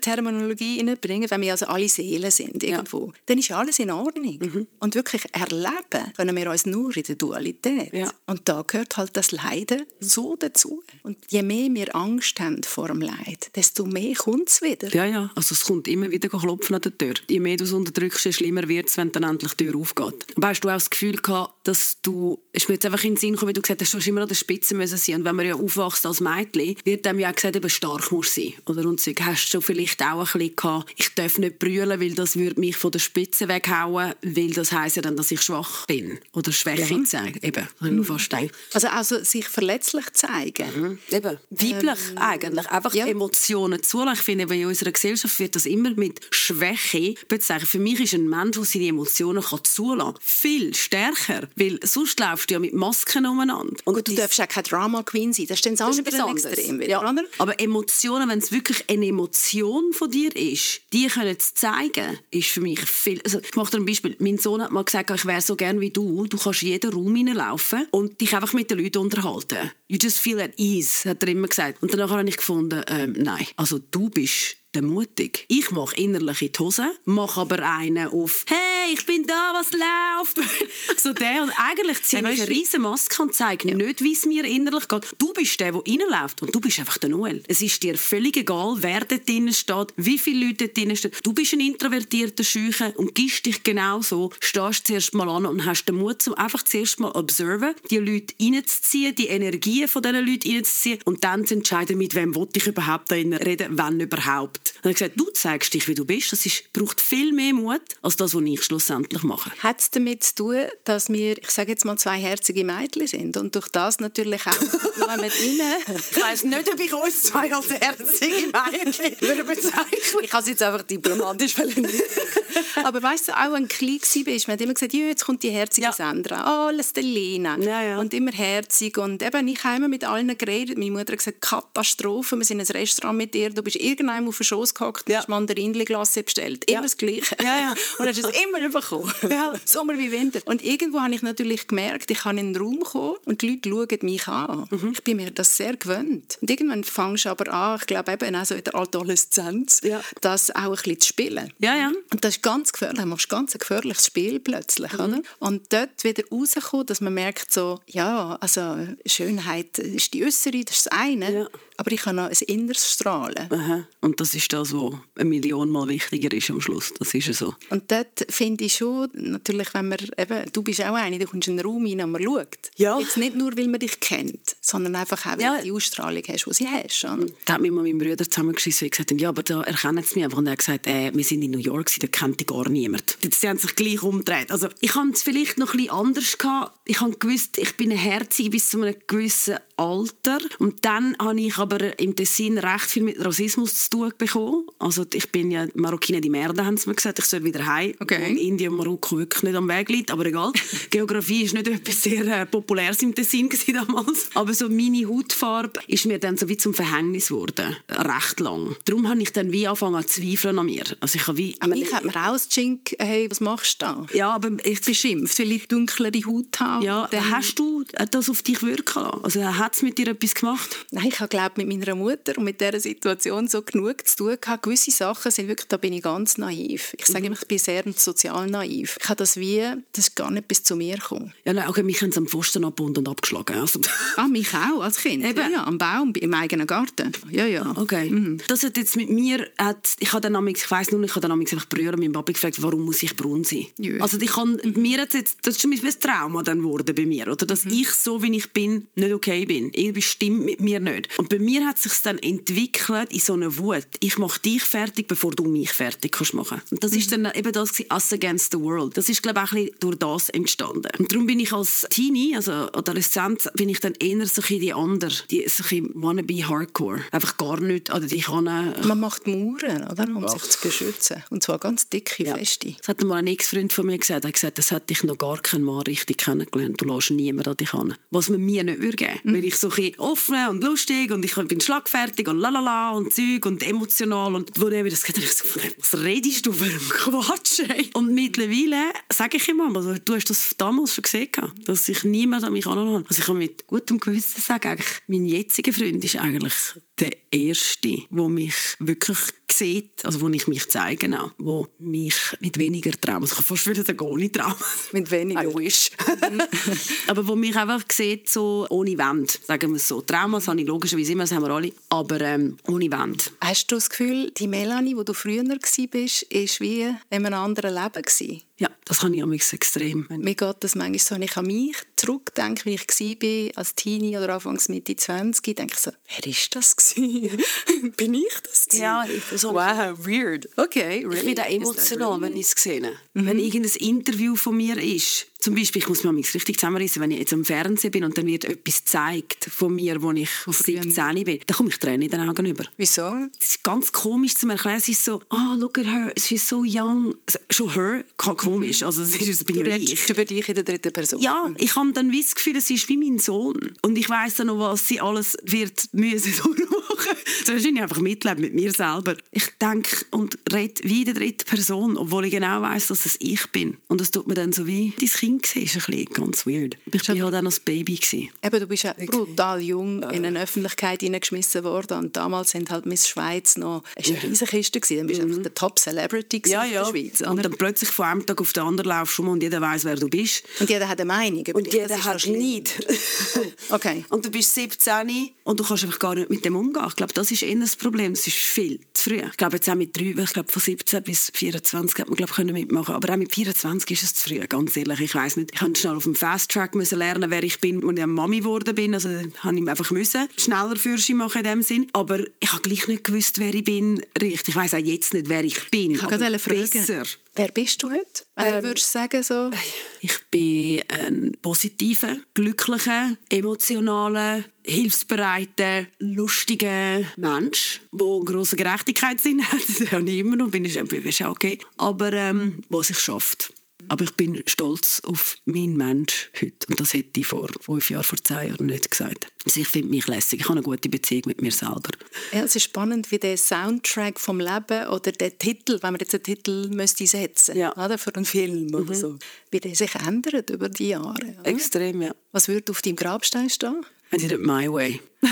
Terminologie hineinbringen, wenn wir also alle Seelen sind irgendwo, ja. dann ist alles in Ordnung. Mhm. Und wirklich erleben können wir uns nur in der Dualität. Ja. Und da gehört halt das Leiden so dazu. Und je mehr wir Angst haben vor dem Leid, desto mehr kommt es wieder. Ja, ja, also es kommt immer wieder klopfen an der Tür. Je mehr du es unterdrückst, je schlimmer wird es, wenn dann endlich die Tür aufgeht. Aber hast du auch das Gefühl gehabt, dass du, ist mir jetzt einfach in den Sinn gekommen, wie du gesagt hast, du hast immer an der Spitze müssen sein. Und wenn man ja aufwachst als Mädchen, wird dem ja auch gesagt, eben stark muss sein. Oder und so. Hast du vielleicht auch ein bisschen gehabt, ich darf nicht brüllen, weil das würde mich von der Spitze weghauen, weil das heisst ja dann, dass ich schwach bin. Oder Schwäche ja. zeigen. Eben, mhm. fast Also, also sich verletzlich zeigen. Mhm. Eben, weiblich ähm, eigentlich. Einfach ja. Emotionen zulassen. Ich finde, in unserer Gesellschaft wird das immer mit Schwäche bezeichnet. Für mich ist ein Mensch, der seine Emotionen kann zulassen kann, viel stärker. Weil sonst läufst du ja mit Masken umeinander. Und Gut, du darfst auch kein Drama Queen sein. Das ist dann das andere Extrem. Ja. Aber Emotionen, wenn es wirklich eine Emotion von dir ist, die können zu zeigen, ist für mich viel... Also, ich mache dir ein Beispiel. Mein Sohn hat mal gesagt, ich wäre so gern wie du. Du kannst in jeden Raum hineinlaufen und dich einfach mit den Leuten unterhalten. You just feel at ease, hat er immer gesagt. Und danach habe ich gefunden, ähm, nein, also du bist mutig. Ich mache innerlich in die Hose, mache aber einen auf «Hey, ich bin da, was läuft?» [laughs] So der und eigentlich ziehe ich eine riesen Maske und zeige ja. nicht, wie es mir innerlich geht. Du bist der, der reinläuft und du bist einfach der Noel. Es ist dir völlig egal, wer dort drinnen steht, wie viele Leute dort drinnen stehen. Du bist ein introvertierter Schüche und gibst dich genau so, stehst zuerst mal an und hast den Mut, um einfach zuerst mal observen, die Leute reinzuziehen, die Energien von diesen Leuten reinzuziehen und dann zu entscheiden, mit wem ich überhaupt da reden, wenn überhaupt. Und er hat gesagt, du zeigst dich, wie du bist. Das ist, braucht viel mehr Mut, als das, was ich schlussendlich mache. Hat es damit zu tun, dass wir, ich sage jetzt mal, zwei herzige Mädchen sind und durch das natürlich auch [laughs] noch mit ihnen... Ich weiss nicht, ob ich uns zwei als herzige Mädchen [laughs] würde bezeichnen Ich kann es jetzt einfach diplomatisch [laughs] Aber weißt du, auch ein klein war, man hat immer gesagt, ja, jetzt kommt die herzige ja. Sandra, oh, Stellina. Ja, ja. Und immer herzig. Und eben, ich habe immer mit allen geredet. Meine Mutter hat gesagt, Katastrophe, wir sind in ein Restaurant mit dir, du bist irgendwann auf Schoß gehockt, ja. hast Mandarinenglasse bestellt. Immer ja. das Gleiche. Ja, ja. [laughs] Und hast es immer bekommen. Ja. Sommer wie Winter. Und irgendwo habe ich natürlich gemerkt, ich kann in den Raum kommen und die Leute schauen mich an. Mhm. Ich bin mir das sehr gewöhnt. Und irgendwann fangst du aber an, ich glaube eben auch so in der Adoleszenz, ja. das auch ein bisschen zu spielen. Ja, ja. Und das ist ganz gefährlich. Du machst ganz ein gefährliches Spiel plötzlich. Mhm. Oder? Und dort wieder rauskommen, dass man merkt so, ja, also Schönheit ist die äußere, das ist das eine. Ja. Aber ich habe noch ein inneres Strahlen. Aha. Und das ist das, was eine Million Mal wichtiger ist am Schluss. Das ist so. Und dort finde ich schon, natürlich, wenn man, eben, du bist auch eine, du kommst in einen Raum rein und man schaut. Ja. Jetzt nicht nur, weil man dich kennt, sondern einfach auch, weil ja. du die Ausstrahlung hast, die sie hast. Da hat mich mal mein Bruder zusammengeschissen und gesagt, ja, aber da erkennen sie mich einfach. Und er hat gesagt, äh, wir sind in New York, da kennt die gar niemand. Sie haben sich gleich umgedreht. Also ich hatte es vielleicht noch ein bisschen anders gehabt. Ich habe gewusst, ich bin ein Herzig bis zu einem gewissen Alter. Und dann habe ich aber im Tessin recht viel mit Rassismus zu tun bekommen. Also ich bin ja Marokkiner die Merde, haben sie mir gesagt. Ich soll wieder heim. Okay. Und Indien und Marokko wirklich nicht am Weg liegt, aber egal. [laughs] Geografie ist nicht etwas sehr äh, Populäres im Tessin damals. Aber so meine Hautfarbe ist mir dann so wie zum Verhängnis geworden. Recht lang. Darum habe ich dann wie angefangen zu zweifeln an mir. Also ich habe wie... Aber ich habe mir auch als Chink, hey, was machst du da? Ja, aber ich Beschimpft, weil ich dunklere Haut habe. Ja, Dann- hast du das auf dich wirken lassen? Also hat es mit dir etwas gemacht? Nein, ich habe glaube mit meiner Mutter und mit dieser Situation so genug zu tun gehabt. Gewisse Sachen sind wirklich, da bin ich ganz naiv. Ich sage immer, ich bin sehr sozial naiv. Ich habe das wie, das ist gar nicht bis zu mir gekommen. Ja, nein, okay, mich haben sie am Pfosten abgebunden und abgeschlagen. Also, Ah, mich auch als Kind. Eben. Ja, ja, am Baum, im eigenen Garten. Ja, ja. okay. Das hat jetzt mit mir, hat, ich habe dann ich weiss nur, ich habe dann einfach berühren meinen Papi gefragt, warum muss ich braun sein? Ja. Also ich kann, mir hat's jetzt, das ist schon ein Trauma dann geworden bei mir, oder? Dass ich so, wie ich bin, nicht okay bin. Irgendwie stimmt mit mir nicht. Und bei mir hat sich dann entwickelt in so eine Wut. Ich mache dich fertig, bevor du mich fertig kannst machen. Und das ist dann eben das Us Against the World. Das ist, glaube ich, auch ein bisschen durch das entstanden. Und darum bin ich als Teenie, also Adoleszenz, bin ich dann eher so ein die andere, die so ein wannabe Hardcore. Einfach gar nicht, oder die kann Man macht Mauern, oder? um sich zu beschützen. Und zwar ganz dicke, feste. Das hat mal ein Ex-Freund von mir gesagt. Er hat gesagt, das hat dich noch gar kein Mann richtig kennengelernt. Du lässt niemand an dich an. Was man mir nicht würde geben. Weil ich so ein offen und lustig und ich bin schlagfertig und lalala und Zeug und emotional. Und wo mir das habe ich so, was redest du für einen Quatsch? Ey? Und mittlerweile sage ich ihm also, du hast das damals schon gesehen, dass sich niemand an mich anlassen Also ich kann mit gutem Gewissen sagen, eigentlich, mein jetziger Freund ist eigentlich der Erste, der mich wirklich sieht, also wo ich mich zeige, auch, wo mich mit weniger Traum, also ich kann fast wieder sagen, ohne Traum, [laughs] Mit weniger. I wish. [laughs] aber wo mich einfach sieht, so ohne Wand, sagen wir es so. Traumas habe ich logischerweise immer, das haben wir alle, aber ähm, ohne Wand. Hast du das Gefühl, die Melanie, wo du früher warst, ist wie in einem anderen Leben gewesen? Ja, das habe ich am extrem. Mir geht das manchmal so, wenn ich an mich zurückdenke, wie ich war als Teenie oder anfangs Mitte 20, denke ich so, wer ist das gewesen? [laughs] Bin ich das gewesen? Ja, ich- so- Wow, weird. Okay, really? Ich bin auch emotional, wenn ich es sehe. Wenn irgendein Interview von mir ist, zum Beispiel, ich muss mich manchmal richtig zusammenreißen, wenn ich jetzt am Fernsehen bin und dann wird etwas gezeigt von mir, wo ich auf 17 bin, dann komme ich Tränen in den Augen über. Wieso? Das ist ganz komisch zu erklären. Es ist so, ah, look at her, she's so young. Also, Schon her, komisch. Also, es ist, bin Du redest über dich in der dritten Person. Ja, ich habe dann das Gefühl, es ist wie mein Sohn. Und ich weiss dann noch, was sie alles wird müssen [laughs] durchmachen. Wahrscheinlich einfach Mitleid mit mir selber. Ich denke und rede wie in der dritten Person, obwohl ich genau weiss, dass es ich bin. Und das tut mir dann so wie, dein Kind war, ist ein bisschen ganz weird. Ich war halt auch noch ein Baby. Gewesen. Eben, du bist ja brutal jung in eine Öffentlichkeit hineingeschmissen worden und damals sind halt Miss Schweiz noch ist eine riesige Kiste gewesen. Dann bist du einfach der Top Celebrity gewesen in der Schweiz. Und dann plötzlich von einem Tag auf den anderen laufst du rum und jeder weiß, wer du bist. Und jeder hat eine Meinung. über Und dich. jeder hat nicht. [laughs] Okay. Und du bist 17 und du kannst einfach gar nicht mit dem umgehen. Ich glaube, das ist eher das Problem. Es ist viel zu früh. Ich glaube, jetzt auch mit drei, ich glaube, von 17 bis 24 hat man, glaube ich, können mitmachen. Aber auch mit 24 ist es zu früh, ganz ehrlich. Ich weiß nicht. Ich musste schnell auf dem Fast Track müssen lernen, wer ich bin, als ich Mami geworden bin. Also, habe ich einfach müssen schneller Führerschein machen in dem Sinn. Aber ich habe gleich nicht gewusst, wer ich bin. Richtig. Ich weiß auch jetzt nicht, wer ich bin. Ich aber wollte fragen, besser. wer bist du heute? Wenn du würdest sagen so, Ich bin ein positiver, glücklicher, emotionaler, hilfsbereiter, lustiger Mensch, der einen grossen Gerechtigkeitssinn hat. [laughs] Das habe ich immer noch, bin ich ist okay. Aber ähm, was sich schafft. Aber ich bin stolz auf meinen Mensch heute. Und das hätte ich vor fünf Jahren, vor zehn Jahren nicht gesagt. Also ich finde mich lässig. Ich habe eine gute Beziehung mit mir selber. ja, es ist spannend, wie der Soundtrack vom Leben oder der Titel, wenn man jetzt einen Titel müsste setzen Ja. oder, für einen Film oder so, wie der sich ändert über die Jahre. Oder? Extrem, ja. Was würde auf deinem Grabstein stehen? I did it my way. [laughs]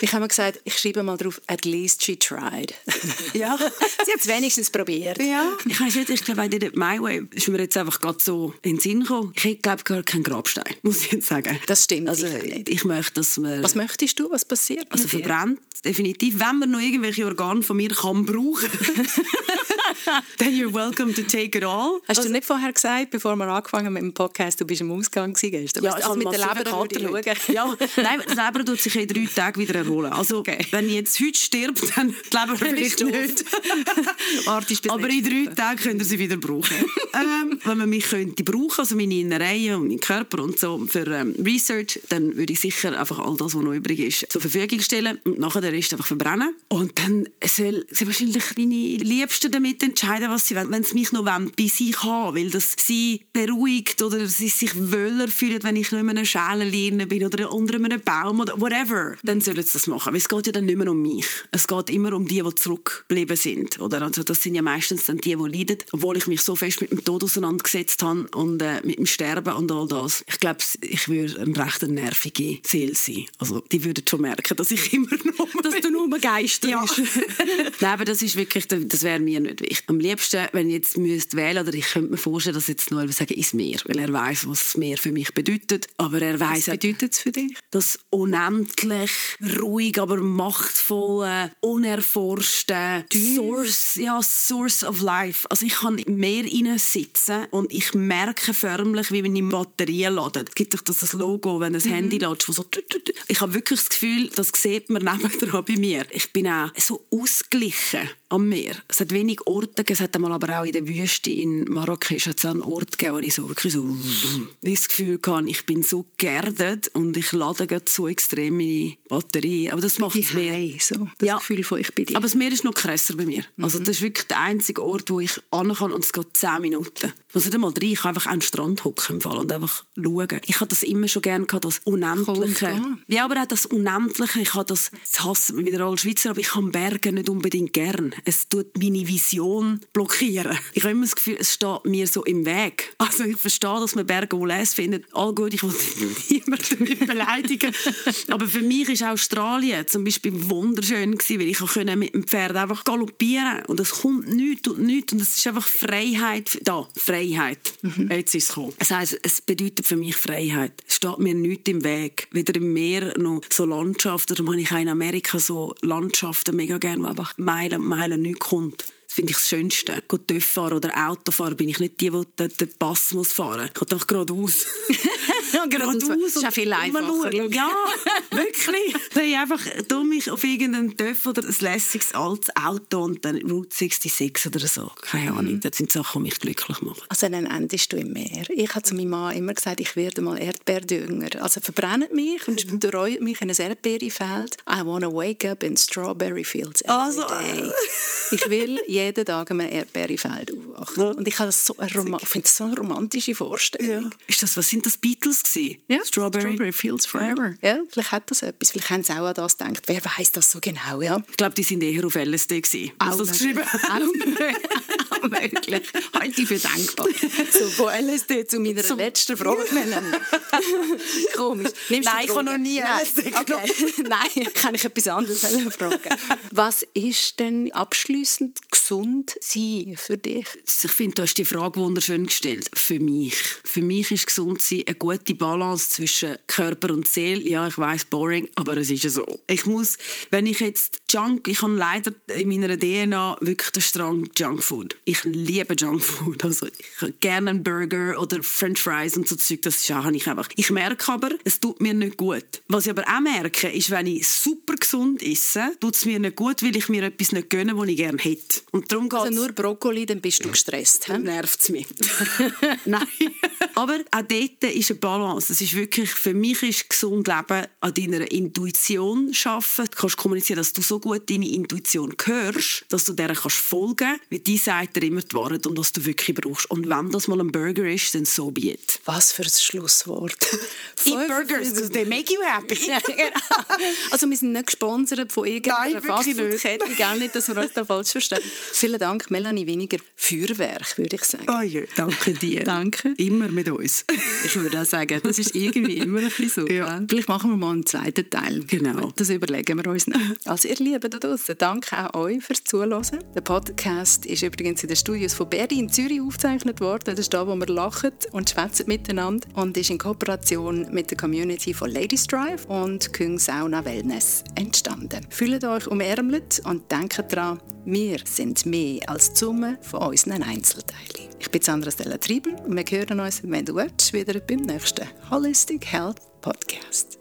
Ich habe mir gesagt, ich schreibe mal drauf, at least she tried. [laughs] Ja. Sie hat es wenigstens probiert. Ja. Ich weiß nicht, ich glaube, I did it my way. Ist mir jetzt einfach gerade so in den Sinn gekommen. Ich glaube, gar keinen Grabstein, [laughs] muss ich jetzt sagen. Das stimmt Also, nicht. ich möchte, dass man... Was möchtest du? Was passiert? also verbrennt, definitiv. Wenn man noch irgendwelche Organe von mir kann brauchen then you're welcome to take it all. Hast also, du nicht vorher gesagt, bevor wir angefangen mit dem Podcast, du bist im Ausgang gewesen? Ja, also mit der Leber schauen. Ja, nein, Leber tut sich in drei Tagen wieder erholen. Also, okay. wenn ich jetzt heute stirbt, dann die Leber vielleicht nicht. [laughs] Aber in drei Tagen könnt ihr sie wieder brauchen. ähm, wenn man mich könnte brauchen, also meine Innereien und meinen Körper und so für ähm, Research, dann würde ich sicher einfach all das, was noch übrig ist, zur Verfügung stellen und nachher den Rest einfach verbrennen. Und dann soll sie wahrscheinlich meine Liebsten damit entscheiden, was sie wollen, wenn sie mich noch wollen, bei sich haben, weil das sie beruhigt oder sie sich wohler fühlen, wenn ich nicht mehr in einer Schale bin oder unter einem Baum oder whatever, dann sollen sie das machen. Weil es geht ja dann nicht mehr um mich. Es geht immer um die, die zurückgeblieben sind. Oder? Also das sind ja meistens dann die, die leiden, obwohl ich mich so fest mit dem Tod auseinandergesetzt habe und äh, mit dem Sterben und all das. Ich glaube, ich würde eine recht nervige Seele sein. Also die würden schon merken, dass ich [laughs] immer noch... [laughs] dass du nur Geister ja. [laughs] Nein, aber das ist wirklich, das wäre mir nicht wichtig. Am liebsten, wenn ich jetzt müsste wählen, oder ich könnte mir vorstellen, dass jetzt nur sagen, ist Meer, weil er weiß, was Meer für mich bedeutet. Aber er weiß Was bedeutet es für dich? Das unendlich ruhig, aber machtvolle, unerforschte Source, ja, Source of Life. Also ich kann im Meer sitzen und ich merke förmlich, wie meine Batterien laden. Es gibt doch das Logo, wenn ein mhm. Handy lädt, so ich habe wirklich das Gefühl, das sieht man [laughs] nebenan bei mir. Ich bin auch so ausgeglichen am Meer. Es hat wenig Orte, es hat einmal aber auch in der Wüste in Marrakesch hat es einen Ort gegeben, wo ich so wirklich so das Gefühl hatte, ich bin so geerdet und ich lade gerade so extrem meine Batterie. Aber das macht das Meer. So, das ja. Gefühl von ich bin Aber das Meer ist noch krasser bei mir. Mhm. Also das ist wirklich der einzige Ort, wo ich an kann und es geht zehn Minuten. Nicht einmal rein, ich kann einfach an den Strand hocken im Fall und einfach schauen. Ich habe das immer schon gerne gehabt, das Unendliche. Ja, aber auch das Unendliche. Ich habe das, das hasse wieder als Schweizer, aber ich kann Berge nicht unbedingt gern es tut meine Vision blockieren. Ich habe immer das Gefühl, es steht mir so im Weg. Also ich verstehe, dass man Berge wohl les findet. All gut, ich will [laughs] niemanden beleidigen. Aber für mich ist Australien zum Beispiel wunderschön gewesen, weil ich konnte mit dem Pferd einfach galoppieren und es kommt nichts und nichts und es ist einfach Freiheit. Da, Freiheit. Mhm. Jetzt ist es gekommen. Das heisst, es bedeutet für mich Freiheit. Es steht mir nichts im Weg. Weder im Meer noch so Landschaften. Darum habe ich auch in Amerika so Landschaften mega gerne, wo einfach Meilen, Meilen Teilen nichts kommt. Das finde ich das Schönste. Gut, TÜV fahren oder Auto fahren bin ich nicht die, die den Pass muss fahren muss. Ich gehe einfach geradeaus. [laughs] geradeaus. Das ist auch viel einfacher. Ja, [laughs] wirklich. Dann ich einfach dumm mich auf irgendeinen TÜV oder ein lässiges altes Auto und dann Route 66 oder so. Keine Ahnung. Mhm. Das sind Sachen, die mich glücklich machen. Also dann endest du im Meer. Ich habe zu meinem Mann immer gesagt, ich werde mal Erdbeerdünger. Also verbrennt mich und streut mich in ein Erdbeerfeld. I want to wake up in strawberry fields every also, day. [laughs] Ich will jeden Tag einem Erdbeerfeld aufwachen. Ja. Und ich habe das so eine finde das so eine romantische Vorstellung. Ja. Ist das, was sind das Beatles gewesen? Ja, Strawberry. Strawberry Fields Forever. Ja, vielleicht hat das etwas. Vielleicht haben sie auch an das gedacht. Wer weiß das so genau, ja? Ich glaube, die sind eher auf LSD gewesen. Auch das geschrieben? [laughs] Auch möglich. Halte ich für denkbar. So, von LSD zu meiner Zum letzten Frage. [laughs] Komisch. Nimmst Nein, ich habe noch nie LSD okay. [laughs] Nein, kann ich etwas anderes fragen. Was ist denn abschließend gesund sein für dich? Ich finde, du hast die Frage wunderschön gestellt. Für mich. Für mich ist gesund sein eine gute Balance zwischen Körper und Seele. Ja, ich weiß boring, aber es ist ja so. Ich muss, wenn ich jetzt Junk, ich habe leider in meiner DNA wirklich den Strang Junkfood. Ich liebe Junkfood. Also ich habe gerne einen Burger oder French Fries und so Zeug. Das auch, ich einfach. Ich merke aber, es tut mir nicht gut. Was ich aber auch merke, ist, wenn ich super gesund esse, tut es mir nicht gut, weil ich mir etwas nicht gönne, was ich gerne hätte. Und darum also nur Brokkoli, dann bist du gestresst. Nervt es mich. [laughs] Nein. Aber auch dort ist eine Balance. Es ist wirklich, für mich ist gesund Leben an deiner Intuition arbeiten. Du kannst kommunizieren, dass du so gut deine Intuition hörst, dass du der kannst folgen, weil die sagt dir immer die Wahrheit und was du wirklich brauchst. Und wenn das mal ein Burger ist, dann so be it. Was für ein Schlusswort. [laughs] Eat burgers, they make you happy. [laughs] Genau. also wir sind nicht gesponsert von irgendeiner Fastfood-Kette. Gerne nicht, dass wir uns da falsch verstehen. Vielen Dank, Melanie Weniger. Feuerwerk, würde ich sagen. Oh ja, danke dir. [laughs] danke. Immer mit uns. [laughs] ich würde auch sagen, das ist irgendwie immer ein bisschen so. Ja. Vielleicht machen wir mal einen zweiten Teil. Genau. Das überlegen wir uns noch. Also ihr Lieben da draußen, danke auch euch fürs Zuhören. Der Podcast ist übrigens in den Studios von Berdi in Zürich aufgezeichnet worden. Das ist da, wo wir lachen und schwätzen miteinander und ist in Kooperation mit der Community von Ladies Drive und Küng Sauna Wellness entstanden. Fühlt euch umärmelt und denkt daran, wir sind sind mehr als die Summe von unseren Einzelteilen. Ich bin Sandra Stella Triebel und wir hören uns, wenn du willst, wieder beim nächsten Holistic Health Podcast.